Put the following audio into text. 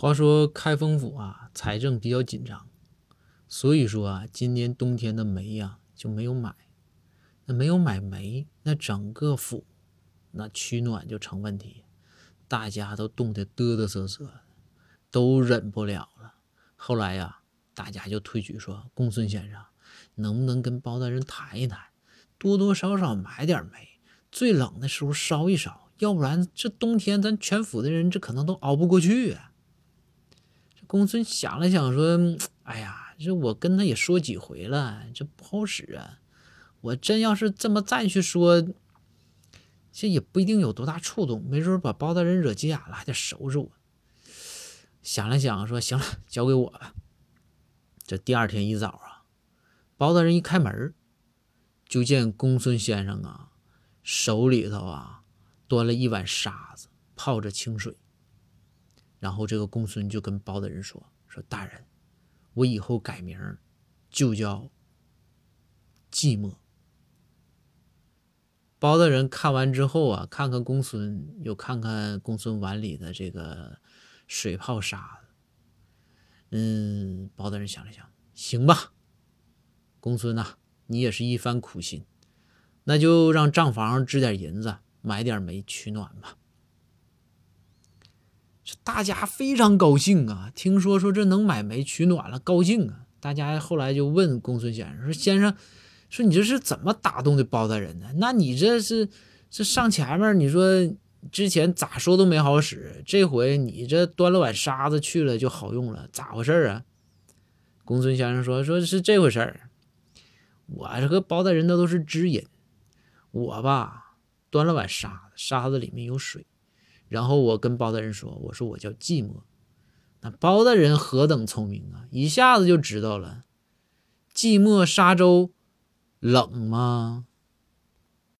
话说开封府啊，财政比较紧张，所以说啊，今年冬天的煤呀就没有买。那没有买煤，那整个府那取暖就成问题，大家都冻得嘚嘚瑟瑟，都忍不了了。后来呀，大家就推举说，公孙先生能不能跟包大人谈一谈，多多少少买点煤，最冷的时候烧一烧，要不然这冬天咱全府的人这可能都熬不过去啊。公孙想了想，说：“哎呀，这我跟他也说几回了，这不好使啊。我真要是这么再去说，这也不一定有多大触动，没准把包大人惹急眼了，还得收拾我。”想了想，说：“行了，交给我吧。”这第二天一早啊，包大人一开门，就见公孙先生啊，手里头啊端了一碗沙子，泡着清水。然后这个公孙就跟包大人说：“说大人，我以后改名就叫寂寞。”包大人看完之后啊，看看公孙，又看看公孙碗里的这个水泡沙子，嗯，包大人想了想，行吧，公孙呐，你也是一番苦心，那就让账房支点银子，买点煤取暖吧。大家非常高兴啊！听说说这能买煤取暖了，高兴啊！大家后来就问公孙先生说：“先生，说你这是怎么打动的包大人呢？那你这是这上前面，你说之前咋说都没好使，这回你这端了碗沙子去了就好用了，咋回事啊？”公孙先生说：“说是这回事儿，我这个包大人那都是知音，我吧端了碗沙子，沙子里面有水。”然后我跟包大人说：“我说我叫寂寞。”那包大人何等聪明啊，一下子就知道了。寂寞沙洲冷吗？